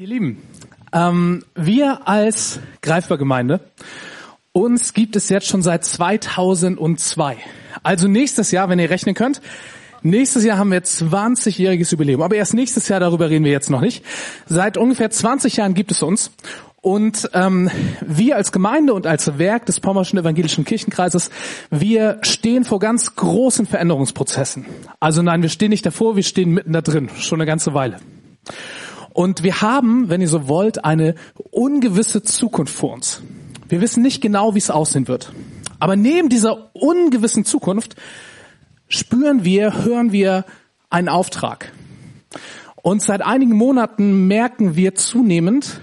Ihr Lieben, ähm, wir als Greifbar-Gemeinde, uns gibt es jetzt schon seit 2002. Also nächstes Jahr, wenn ihr rechnen könnt, nächstes Jahr haben wir 20-jähriges Jubiläum. Aber erst nächstes Jahr, darüber reden wir jetzt noch nicht. Seit ungefähr 20 Jahren gibt es uns. Und ähm, wir als Gemeinde und als Werk des Pommerschen Evangelischen Kirchenkreises, wir stehen vor ganz großen Veränderungsprozessen. Also nein, wir stehen nicht davor, wir stehen mitten da drin, schon eine ganze Weile. Und wir haben, wenn ihr so wollt, eine ungewisse Zukunft vor uns. Wir wissen nicht genau, wie es aussehen wird. Aber neben dieser ungewissen Zukunft spüren wir, hören wir einen Auftrag. Und seit einigen Monaten merken wir zunehmend,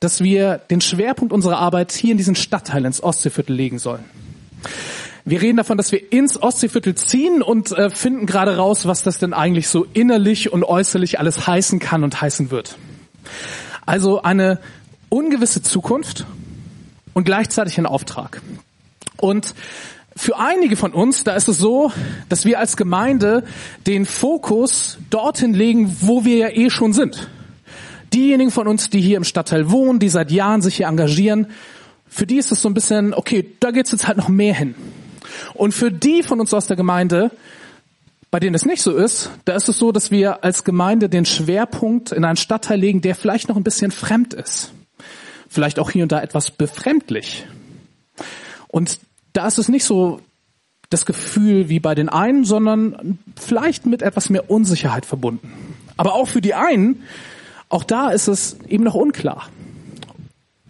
dass wir den Schwerpunkt unserer Arbeit hier in diesen Stadtteil ins Ostseeviertel legen sollen. Wir reden davon, dass wir ins Ostseeviertel ziehen und äh, finden gerade raus, was das denn eigentlich so innerlich und äußerlich alles heißen kann und heißen wird. Also eine ungewisse Zukunft und gleichzeitig ein Auftrag. Und für einige von uns, da ist es so, dass wir als Gemeinde den Fokus dorthin legen, wo wir ja eh schon sind. Diejenigen von uns, die hier im Stadtteil wohnen, die seit Jahren sich hier engagieren, für die ist es so ein bisschen, okay, da geht's jetzt halt noch mehr hin. Und für die von uns aus der Gemeinde, bei denen es nicht so ist, da ist es so, dass wir als Gemeinde den Schwerpunkt in einen Stadtteil legen, der vielleicht noch ein bisschen fremd ist. Vielleicht auch hier und da etwas befremdlich. Und da ist es nicht so das Gefühl wie bei den einen, sondern vielleicht mit etwas mehr Unsicherheit verbunden. Aber auch für die einen, auch da ist es eben noch unklar.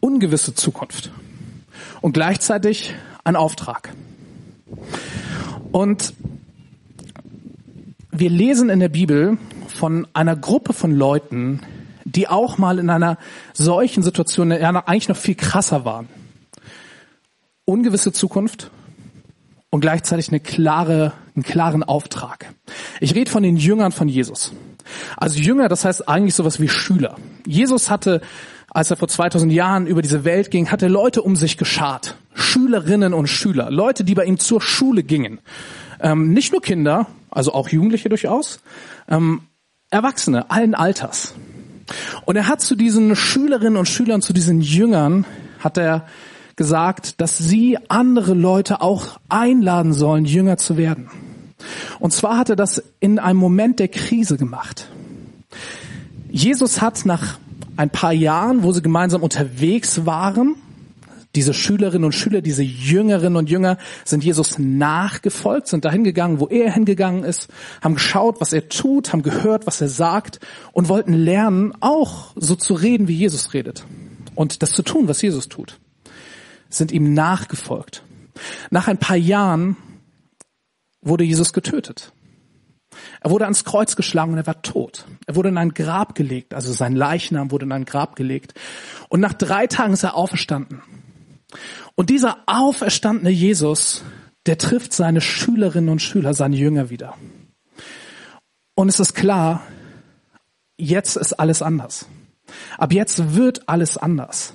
Ungewisse Zukunft. Und gleichzeitig ein Auftrag. Und wir lesen in der Bibel von einer Gruppe von Leuten, die auch mal in einer solchen Situation eigentlich noch viel krasser waren. Ungewisse Zukunft und gleichzeitig eine klare, einen klaren Auftrag. Ich rede von den Jüngern von Jesus. Also Jünger, das heißt eigentlich sowas wie Schüler. Jesus hatte als er vor 2000 Jahren über diese Welt ging, hat er Leute um sich geschart. Schülerinnen und Schüler. Leute, die bei ihm zur Schule gingen. Ähm, nicht nur Kinder, also auch Jugendliche durchaus. Ähm, Erwachsene, allen Alters. Und er hat zu diesen Schülerinnen und Schülern, zu diesen Jüngern, hat er gesagt, dass sie andere Leute auch einladen sollen, Jünger zu werden. Und zwar hat er das in einem Moment der Krise gemacht. Jesus hat nach ein paar Jahren, wo sie gemeinsam unterwegs waren, diese Schülerinnen und Schüler, diese Jüngerinnen und Jünger sind Jesus nachgefolgt, sind dahin gegangen, wo er hingegangen ist, haben geschaut, was er tut, haben gehört, was er sagt und wollten lernen, auch so zu reden, wie Jesus redet und das zu tun, was Jesus tut. Sind ihm nachgefolgt. Nach ein paar Jahren wurde Jesus getötet. Er wurde ans Kreuz geschlagen und er war tot. Er wurde in ein Grab gelegt, also sein Leichnam wurde in ein Grab gelegt. Und nach drei Tagen ist er auferstanden. Und dieser auferstandene Jesus, der trifft seine Schülerinnen und Schüler, seine Jünger wieder. Und es ist klar, jetzt ist alles anders. Ab jetzt wird alles anders.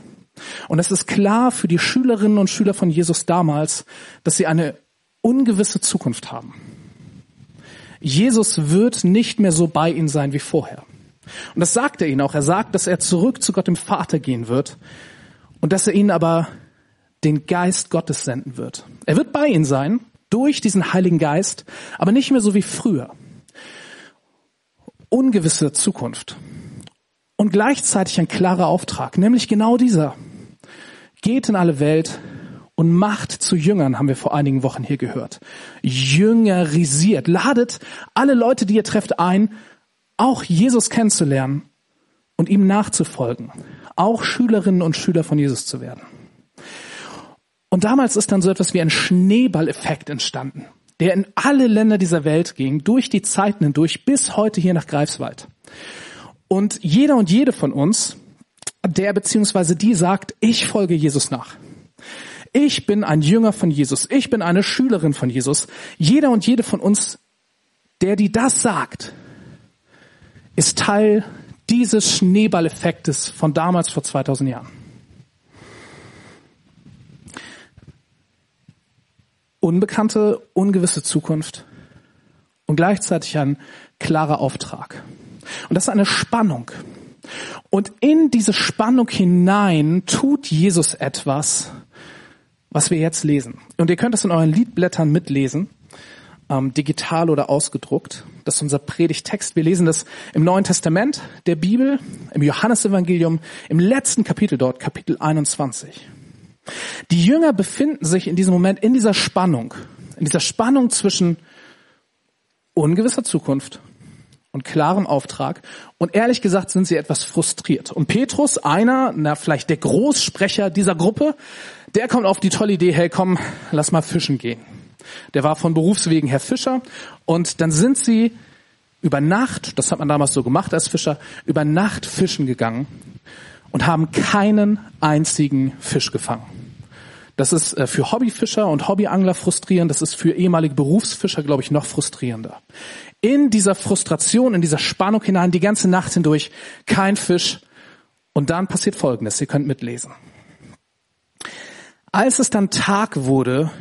Und es ist klar für die Schülerinnen und Schüler von Jesus damals, dass sie eine ungewisse Zukunft haben. Jesus wird nicht mehr so bei ihnen sein wie vorher. Und das sagt er ihnen auch. Er sagt, dass er zurück zu Gott dem Vater gehen wird und dass er ihnen aber den Geist Gottes senden wird. Er wird bei ihnen sein durch diesen Heiligen Geist, aber nicht mehr so wie früher. Ungewisse Zukunft. Und gleichzeitig ein klarer Auftrag, nämlich genau dieser. Geht in alle Welt und macht zu Jüngern, haben wir vor einigen Wochen hier gehört. Jüngerisiert. Ladet alle Leute, die ihr trefft, ein, auch Jesus kennenzulernen und ihm nachzufolgen. Auch Schülerinnen und Schüler von Jesus zu werden. Und damals ist dann so etwas wie ein Schneeballeffekt entstanden, der in alle Länder dieser Welt ging, durch die Zeiten hindurch, bis heute hier nach Greifswald. Und jeder und jede von uns, der beziehungsweise die sagt, ich folge Jesus nach. Ich bin ein Jünger von Jesus. Ich bin eine Schülerin von Jesus. Jeder und jede von uns, der die das sagt, ist Teil dieses Schneeballeffektes von damals vor 2000 Jahren. Unbekannte, ungewisse Zukunft und gleichzeitig ein klarer Auftrag. Und das ist eine Spannung. Und in diese Spannung hinein tut Jesus etwas, was wir jetzt lesen. Und ihr könnt das in euren Liedblättern mitlesen, ähm, digital oder ausgedruckt. Das ist unser Predigtext. Wir lesen das im Neuen Testament der Bibel, im Johannesevangelium, im letzten Kapitel dort, Kapitel 21. Die Jünger befinden sich in diesem Moment in dieser Spannung, in dieser Spannung zwischen ungewisser Zukunft und klarem Auftrag. Und ehrlich gesagt sind sie etwas frustriert. Und Petrus, einer, na, vielleicht der Großsprecher dieser Gruppe, der kommt auf die tolle Idee, hey, komm, lass mal fischen gehen. Der war von Berufswegen Herr Fischer. Und dann sind sie über Nacht, das hat man damals so gemacht als Fischer, über Nacht fischen gegangen und haben keinen einzigen Fisch gefangen. Das ist äh, für Hobbyfischer und Hobbyangler frustrierend. Das ist für ehemalige Berufsfischer, glaube ich, noch frustrierender. In dieser Frustration, in dieser Spannung hinein, die ganze Nacht hindurch, kein Fisch. Und dann passiert Folgendes. Ihr könnt mitlesen. Als es dann Tag wurde,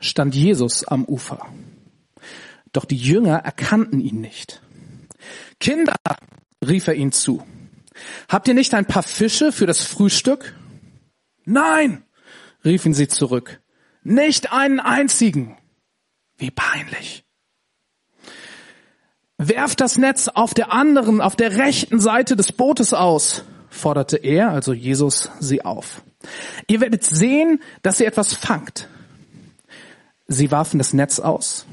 stand Jesus am Ufer. Doch die Jünger erkannten ihn nicht. Kinder, rief er ihnen zu. Habt ihr nicht ein paar Fische für das Frühstück? Nein, riefen sie zurück. Nicht einen einzigen. Wie peinlich. Werft das Netz auf der anderen, auf der rechten Seite des Bootes aus, forderte er, also Jesus, sie auf. Ihr werdet sehen, dass ihr etwas fangt. Sie warfen das Netz aus,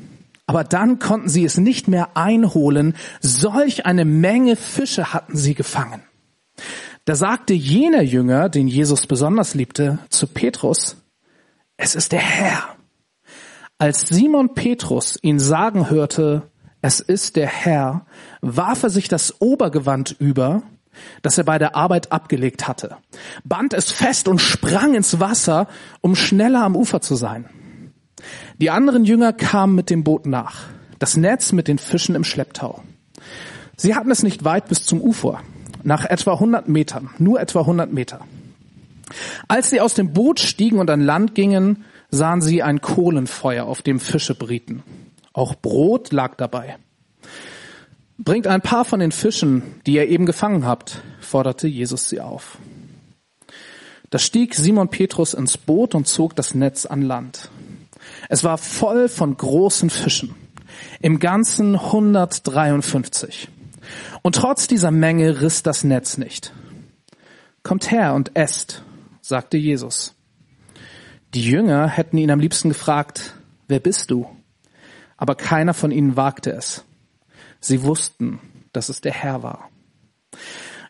aber dann konnten sie es nicht mehr einholen. Solch eine Menge Fische hatten sie gefangen. Da sagte jener Jünger, den Jesus besonders liebte, zu Petrus, es ist der Herr. Als Simon Petrus ihn sagen hörte, es ist der Herr, warf er sich das Obergewand über, das er bei der Arbeit abgelegt hatte, band es fest und sprang ins Wasser, um schneller am Ufer zu sein. Die anderen Jünger kamen mit dem Boot nach, das Netz mit den Fischen im Schlepptau. Sie hatten es nicht weit bis zum Ufer, nach etwa 100 Metern, nur etwa 100 Meter. Als sie aus dem Boot stiegen und an Land gingen, sahen sie ein Kohlenfeuer, auf dem Fische brieten. Auch Brot lag dabei. Bringt ein paar von den Fischen, die ihr eben gefangen habt, forderte Jesus sie auf. Da stieg Simon Petrus ins Boot und zog das Netz an Land. Es war voll von großen Fischen, im Ganzen 153. Und trotz dieser Menge riss das Netz nicht. Kommt her und esst, sagte Jesus. Die Jünger hätten ihn am liebsten gefragt, wer bist du? Aber keiner von ihnen wagte es. Sie wussten, dass es der Herr war.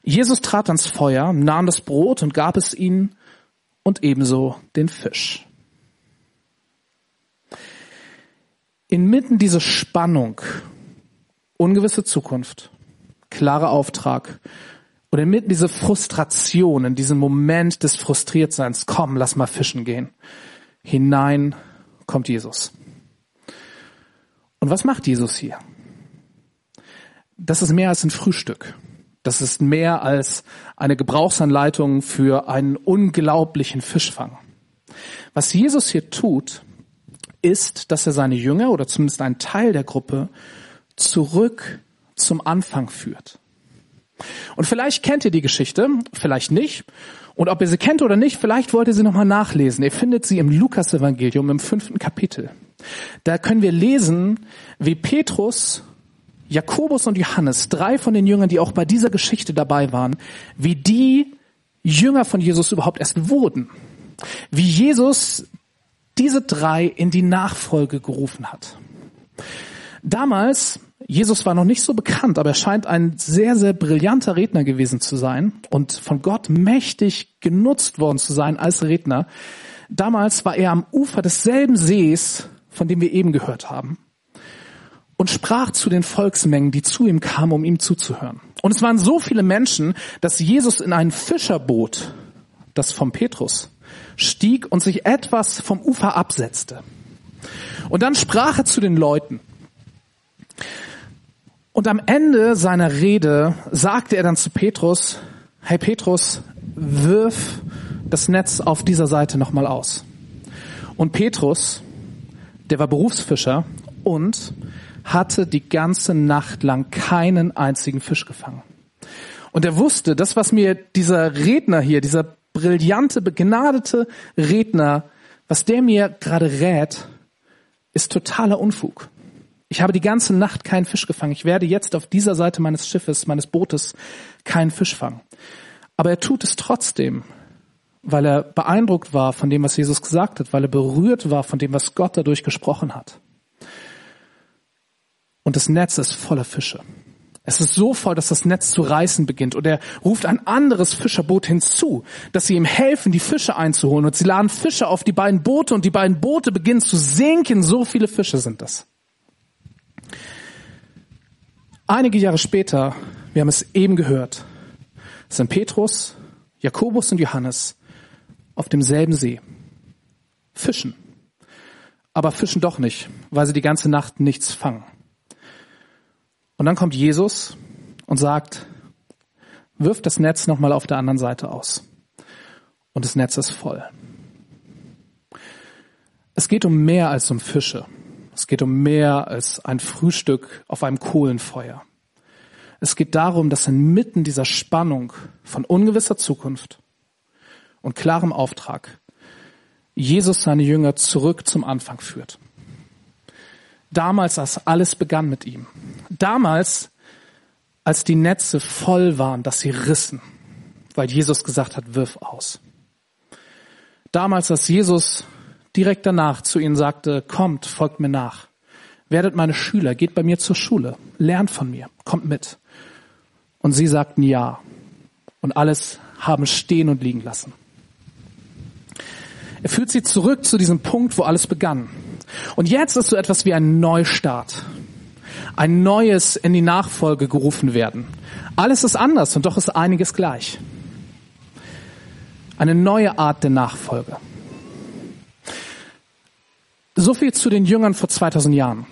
Jesus trat ans Feuer, nahm das Brot und gab es ihnen und ebenso den Fisch. Inmitten dieser Spannung, ungewisse Zukunft, klarer Auftrag und inmitten dieser Frustration, in diesem Moment des Frustriertseins, komm, lass mal fischen gehen, hinein kommt Jesus. Und was macht Jesus hier? Das ist mehr als ein Frühstück. Das ist mehr als eine Gebrauchsanleitung für einen unglaublichen Fischfang. Was Jesus hier tut, ist, dass er seine Jünger oder zumindest einen Teil der Gruppe zurück zum Anfang führt. Und vielleicht kennt ihr die Geschichte, vielleicht nicht. Und ob ihr sie kennt oder nicht, vielleicht wollt ihr sie nochmal nachlesen. Ihr findet sie im Lukas-Evangelium im fünften Kapitel. Da können wir lesen, wie Petrus, Jakobus und Johannes, drei von den Jüngern, die auch bei dieser Geschichte dabei waren, wie die Jünger von Jesus überhaupt erst wurden. Wie Jesus diese drei in die Nachfolge gerufen hat. Damals Jesus war noch nicht so bekannt, aber er scheint ein sehr, sehr brillanter Redner gewesen zu sein und von Gott mächtig genutzt worden zu sein als Redner. Damals war er am Ufer desselben Sees, von dem wir eben gehört haben, und sprach zu den Volksmengen, die zu ihm kamen, um ihm zuzuhören. Und es waren so viele Menschen, dass Jesus in ein Fischerboot, das vom Petrus, stieg und sich etwas vom Ufer absetzte. Und dann sprach er zu den Leuten, und am Ende seiner Rede sagte er dann zu Petrus, hey Petrus, wirf das Netz auf dieser Seite nochmal aus. Und Petrus, der war Berufsfischer und hatte die ganze Nacht lang keinen einzigen Fisch gefangen. Und er wusste, das, was mir dieser Redner hier, dieser brillante, begnadete Redner, was der mir gerade rät, ist totaler Unfug. Ich habe die ganze Nacht keinen Fisch gefangen. Ich werde jetzt auf dieser Seite meines Schiffes, meines Bootes keinen Fisch fangen. Aber er tut es trotzdem, weil er beeindruckt war von dem, was Jesus gesagt hat, weil er berührt war von dem, was Gott dadurch gesprochen hat. Und das Netz ist voller Fische. Es ist so voll, dass das Netz zu reißen beginnt. Und er ruft ein anderes Fischerboot hinzu, dass sie ihm helfen, die Fische einzuholen. Und sie laden Fische auf die beiden Boote und die beiden Boote beginnen zu sinken. So viele Fische sind das. Einige Jahre später, wir haben es eben gehört, sind Petrus, Jakobus und Johannes auf demselben See. Fischen. Aber fischen doch nicht, weil sie die ganze Nacht nichts fangen. Und dann kommt Jesus und sagt, wirf das Netz nochmal auf der anderen Seite aus. Und das Netz ist voll. Es geht um mehr als um Fische. Es geht um mehr als ein Frühstück auf einem Kohlenfeuer. Es geht darum, dass inmitten dieser Spannung von ungewisser Zukunft und klarem Auftrag Jesus seine Jünger zurück zum Anfang führt. Damals, als alles begann mit ihm. Damals, als die Netze voll waren, dass sie rissen, weil Jesus gesagt hat, wirf aus. Damals, als Jesus direkt danach zu ihnen sagte, kommt, folgt mir nach. Werdet meine Schüler, geht bei mir zur Schule, lernt von mir, kommt mit. Und sie sagten ja. Und alles haben stehen und liegen lassen. Er führt sie zurück zu diesem Punkt, wo alles begann. Und jetzt ist so etwas wie ein Neustart. Ein neues in die Nachfolge gerufen werden. Alles ist anders und doch ist einiges gleich. Eine neue Art der Nachfolge. So viel zu den Jüngern vor 2000 Jahren.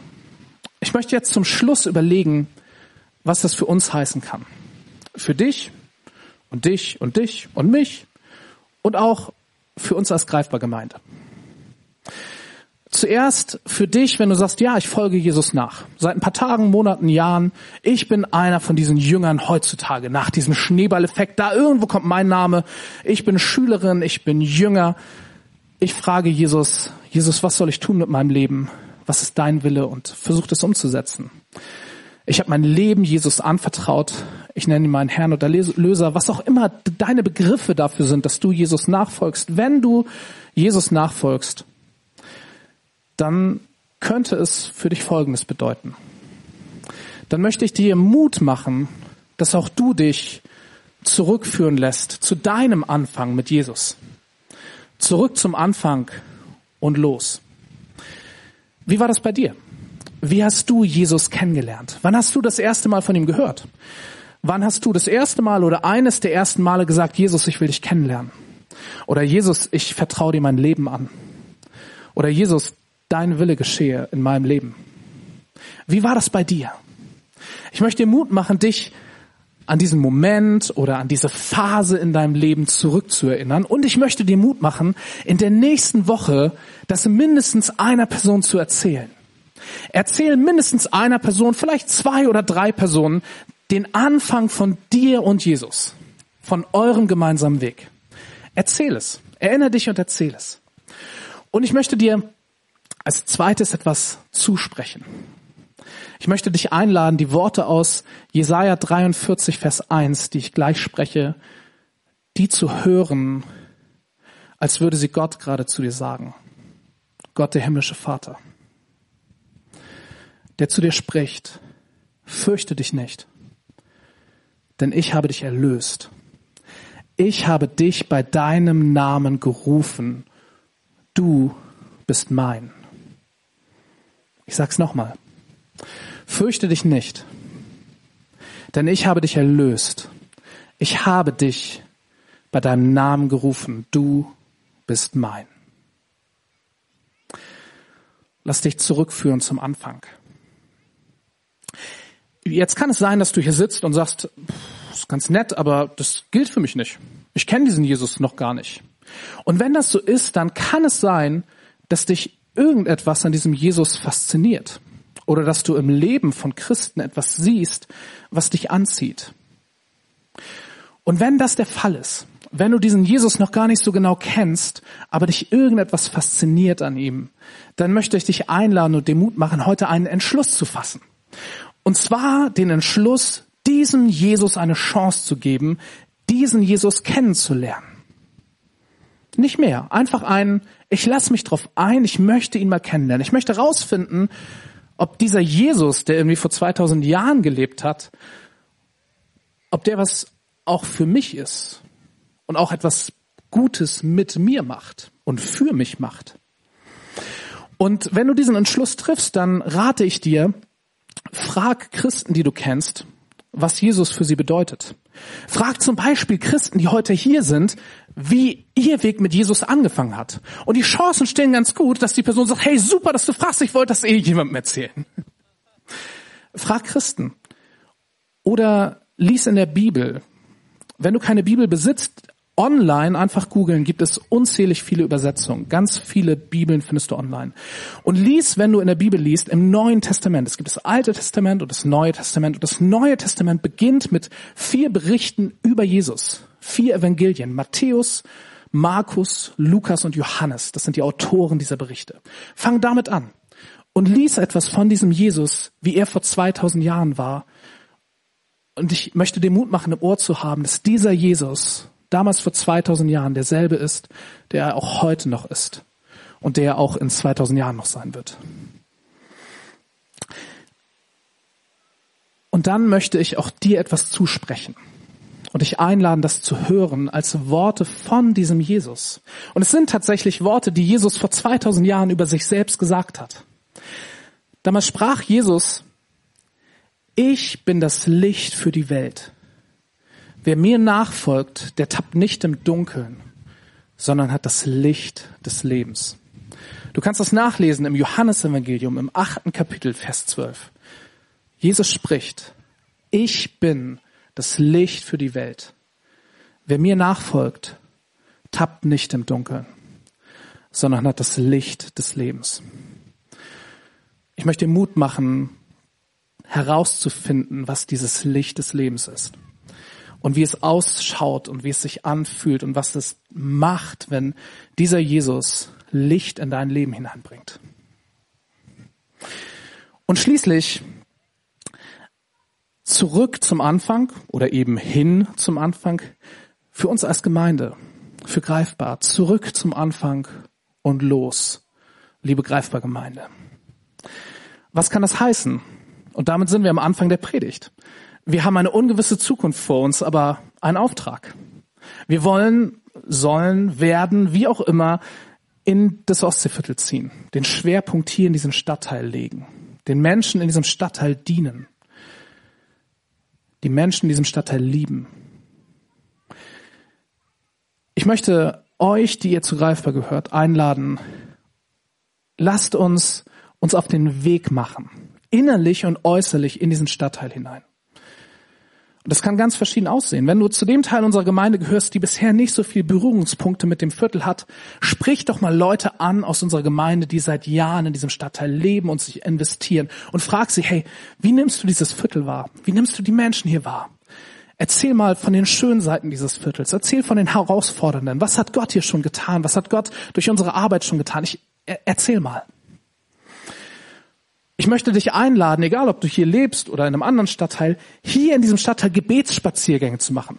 Ich möchte jetzt zum Schluss überlegen, was das für uns heißen kann. Für dich und dich und dich und mich und auch für uns als greifbar Gemeinde. Zuerst für dich, wenn du sagst, ja, ich folge Jesus nach. Seit ein paar Tagen, Monaten, Jahren. Ich bin einer von diesen Jüngern heutzutage, nach diesem Schneeballeffekt. Da irgendwo kommt mein Name. Ich bin Schülerin, ich bin Jünger ich frage Jesus, Jesus, was soll ich tun mit meinem Leben? Was ist dein Wille? Und versuche das umzusetzen. Ich habe mein Leben Jesus anvertraut. Ich nenne ihn meinen Herrn oder Löser, was auch immer deine Begriffe dafür sind, dass du Jesus nachfolgst. Wenn du Jesus nachfolgst, dann könnte es für dich Folgendes bedeuten. Dann möchte ich dir Mut machen, dass auch du dich zurückführen lässt zu deinem Anfang mit Jesus. Zurück zum Anfang und los. Wie war das bei dir? Wie hast du Jesus kennengelernt? Wann hast du das erste Mal von ihm gehört? Wann hast du das erste Mal oder eines der ersten Male gesagt, Jesus, ich will dich kennenlernen? Oder Jesus, ich vertraue dir mein Leben an? Oder Jesus, dein Wille geschehe in meinem Leben? Wie war das bei dir? Ich möchte dir Mut machen, dich an diesen Moment oder an diese Phase in deinem Leben zurückzuerinnern. Und ich möchte dir Mut machen, in der nächsten Woche das mindestens einer Person zu erzählen. Erzähl mindestens einer Person, vielleicht zwei oder drei Personen, den Anfang von dir und Jesus, von eurem gemeinsamen Weg. Erzähl es. Erinnere dich und erzähl es. Und ich möchte dir als zweites etwas zusprechen. Ich möchte dich einladen, die Worte aus Jesaja 43, Vers 1, die ich gleich spreche, die zu hören, als würde sie Gott gerade zu dir sagen. Gott, der himmlische Vater, der zu dir spricht, fürchte dich nicht, denn ich habe dich erlöst. Ich habe dich bei deinem Namen gerufen. Du bist mein. Ich sag's nochmal. Fürchte dich nicht, denn ich habe dich erlöst. Ich habe dich bei deinem Namen gerufen. Du bist mein. Lass dich zurückführen zum Anfang. Jetzt kann es sein, dass du hier sitzt und sagst, das ist ganz nett, aber das gilt für mich nicht. Ich kenne diesen Jesus noch gar nicht. Und wenn das so ist, dann kann es sein, dass dich irgendetwas an diesem Jesus fasziniert oder dass du im Leben von Christen etwas siehst, was dich anzieht. Und wenn das der Fall ist, wenn du diesen Jesus noch gar nicht so genau kennst, aber dich irgendetwas fasziniert an ihm, dann möchte ich dich einladen und den Mut machen, heute einen Entschluss zu fassen. Und zwar den Entschluss, diesem Jesus eine Chance zu geben, diesen Jesus kennenzulernen. Nicht mehr. Einfach ein, ich lasse mich drauf ein, ich möchte ihn mal kennenlernen. Ich möchte herausfinden, ob dieser Jesus, der irgendwie vor 2000 Jahren gelebt hat, ob der was auch für mich ist und auch etwas Gutes mit mir macht und für mich macht. Und wenn du diesen Entschluss triffst, dann rate ich dir, frag Christen, die du kennst, was Jesus für sie bedeutet. Frag zum Beispiel Christen, die heute hier sind, wie ihr Weg mit Jesus angefangen hat. Und die Chancen stehen ganz gut, dass die Person sagt, hey, super, dass du fragst, ich wollte das eh jemandem erzählen. Frag Christen. Oder lies in der Bibel. Wenn du keine Bibel besitzt, online einfach googeln, gibt es unzählig viele Übersetzungen. Ganz viele Bibeln findest du online. Und lies, wenn du in der Bibel liest, im Neuen Testament. Es gibt das Alte Testament und das Neue Testament. Und das Neue Testament beginnt mit vier Berichten über Jesus. Vier Evangelien. Matthäus, Markus, Lukas und Johannes. Das sind die Autoren dieser Berichte. Fang damit an. Und lies etwas von diesem Jesus, wie er vor 2000 Jahren war. Und ich möchte den Mut machen, im Ohr zu haben, dass dieser Jesus damals vor 2000 Jahren derselbe ist, der er auch heute noch ist und der auch in 2000 Jahren noch sein wird. Und dann möchte ich auch dir etwas zusprechen und dich einladen, das zu hören als Worte von diesem Jesus. Und es sind tatsächlich Worte, die Jesus vor 2000 Jahren über sich selbst gesagt hat. Damals sprach Jesus, ich bin das Licht für die Welt. Wer mir nachfolgt, der tappt nicht im Dunkeln, sondern hat das Licht des Lebens. Du kannst das nachlesen im Johannesevangelium im achten Kapitel, Vers 12. Jesus spricht, ich bin das Licht für die Welt. Wer mir nachfolgt, tappt nicht im Dunkeln, sondern hat das Licht des Lebens. Ich möchte Mut machen, herauszufinden, was dieses Licht des Lebens ist und wie es ausschaut und wie es sich anfühlt und was es macht, wenn dieser Jesus Licht in dein Leben hineinbringt. Und schließlich zurück zum Anfang oder eben hin zum Anfang für uns als Gemeinde, für greifbar, zurück zum Anfang und los, liebe greifbar Gemeinde. Was kann das heißen? Und damit sind wir am Anfang der Predigt. Wir haben eine ungewisse Zukunft vor uns, aber einen Auftrag. Wir wollen, sollen, werden, wie auch immer, in das Ostseeviertel ziehen, den Schwerpunkt hier in diesem Stadtteil legen, den Menschen in diesem Stadtteil dienen, die Menschen in diesem Stadtteil lieben. Ich möchte euch, die ihr zu greifbar gehört, einladen, lasst uns uns auf den Weg machen, innerlich und äußerlich in diesen Stadtteil hinein. Und das kann ganz verschieden aussehen. Wenn du zu dem Teil unserer Gemeinde gehörst, die bisher nicht so viel Berührungspunkte mit dem Viertel hat, sprich doch mal Leute an aus unserer Gemeinde, die seit Jahren in diesem Stadtteil leben und sich investieren und frag sie, hey, wie nimmst du dieses Viertel wahr? Wie nimmst du die Menschen hier wahr? Erzähl mal von den schönen Seiten dieses Viertels. Erzähl von den herausfordernden. Was hat Gott hier schon getan? Was hat Gott durch unsere Arbeit schon getan? Ich, erzähl mal. Ich möchte dich einladen, egal ob du hier lebst oder in einem anderen Stadtteil, hier in diesem Stadtteil Gebetsspaziergänge zu machen.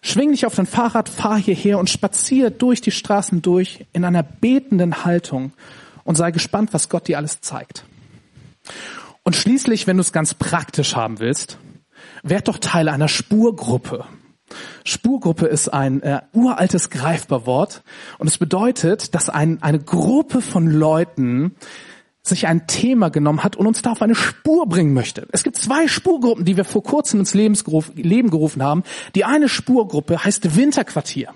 Schwing dich auf dein Fahrrad, fahr hierher und spazier durch die Straßen durch in einer betenden Haltung und sei gespannt, was Gott dir alles zeigt. Und schließlich, wenn du es ganz praktisch haben willst, werd doch Teil einer Spurgruppe. Spurgruppe ist ein äh, uraltes Greifbarwort und es bedeutet, dass ein, eine Gruppe von Leuten sich ein Thema genommen hat und uns da auf eine Spur bringen möchte. Es gibt zwei Spurgruppen, die wir vor kurzem ins Leben gerufen haben. Die eine Spurgruppe heißt Winterquartier.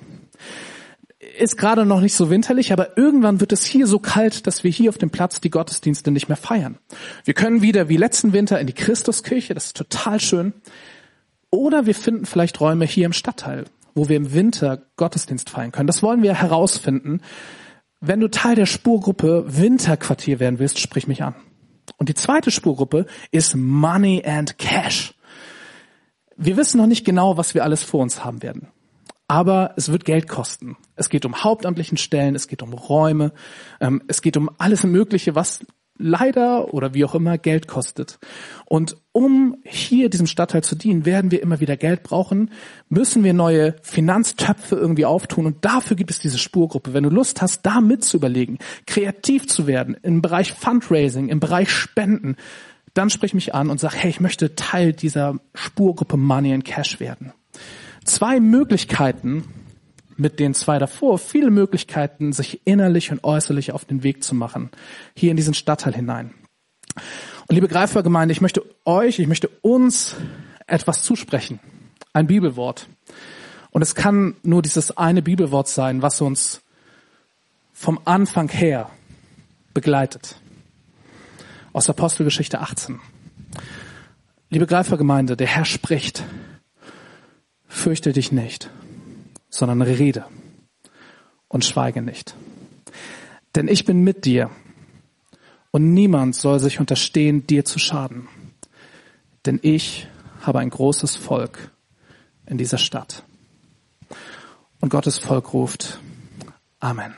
Ist gerade noch nicht so winterlich, aber irgendwann wird es hier so kalt, dass wir hier auf dem Platz die Gottesdienste nicht mehr feiern. Wir können wieder wie letzten Winter in die Christuskirche, das ist total schön. Oder wir finden vielleicht Räume hier im Stadtteil, wo wir im Winter Gottesdienst feiern können. Das wollen wir herausfinden. Wenn du Teil der Spurgruppe Winterquartier werden willst, sprich mich an. Und die zweite Spurgruppe ist Money and Cash. Wir wissen noch nicht genau, was wir alles vor uns haben werden. Aber es wird Geld kosten. Es geht um hauptamtlichen Stellen, es geht um Räume, ähm, es geht um alles Mögliche, was leider oder wie auch immer Geld kostet. Und um hier diesem Stadtteil zu dienen, werden wir immer wieder Geld brauchen, müssen wir neue Finanztöpfe irgendwie auftun und dafür gibt es diese Spurgruppe. Wenn du Lust hast, da mit zu überlegen, kreativ zu werden im Bereich Fundraising, im Bereich Spenden, dann sprich mich an und sag, hey, ich möchte Teil dieser Spurgruppe Money and Cash werden. Zwei Möglichkeiten, mit den zwei davor viele Möglichkeiten, sich innerlich und äußerlich auf den Weg zu machen, hier in diesen Stadtteil hinein. Und liebe Greifergemeinde, ich möchte euch, ich möchte uns etwas zusprechen. Ein Bibelwort. Und es kann nur dieses eine Bibelwort sein, was uns vom Anfang her begleitet. Aus Apostelgeschichte 18. Liebe Greifergemeinde, der Herr spricht. Fürchte dich nicht sondern rede und schweige nicht. Denn ich bin mit dir und niemand soll sich unterstehen, dir zu schaden. Denn ich habe ein großes Volk in dieser Stadt. Und Gottes Volk ruft Amen.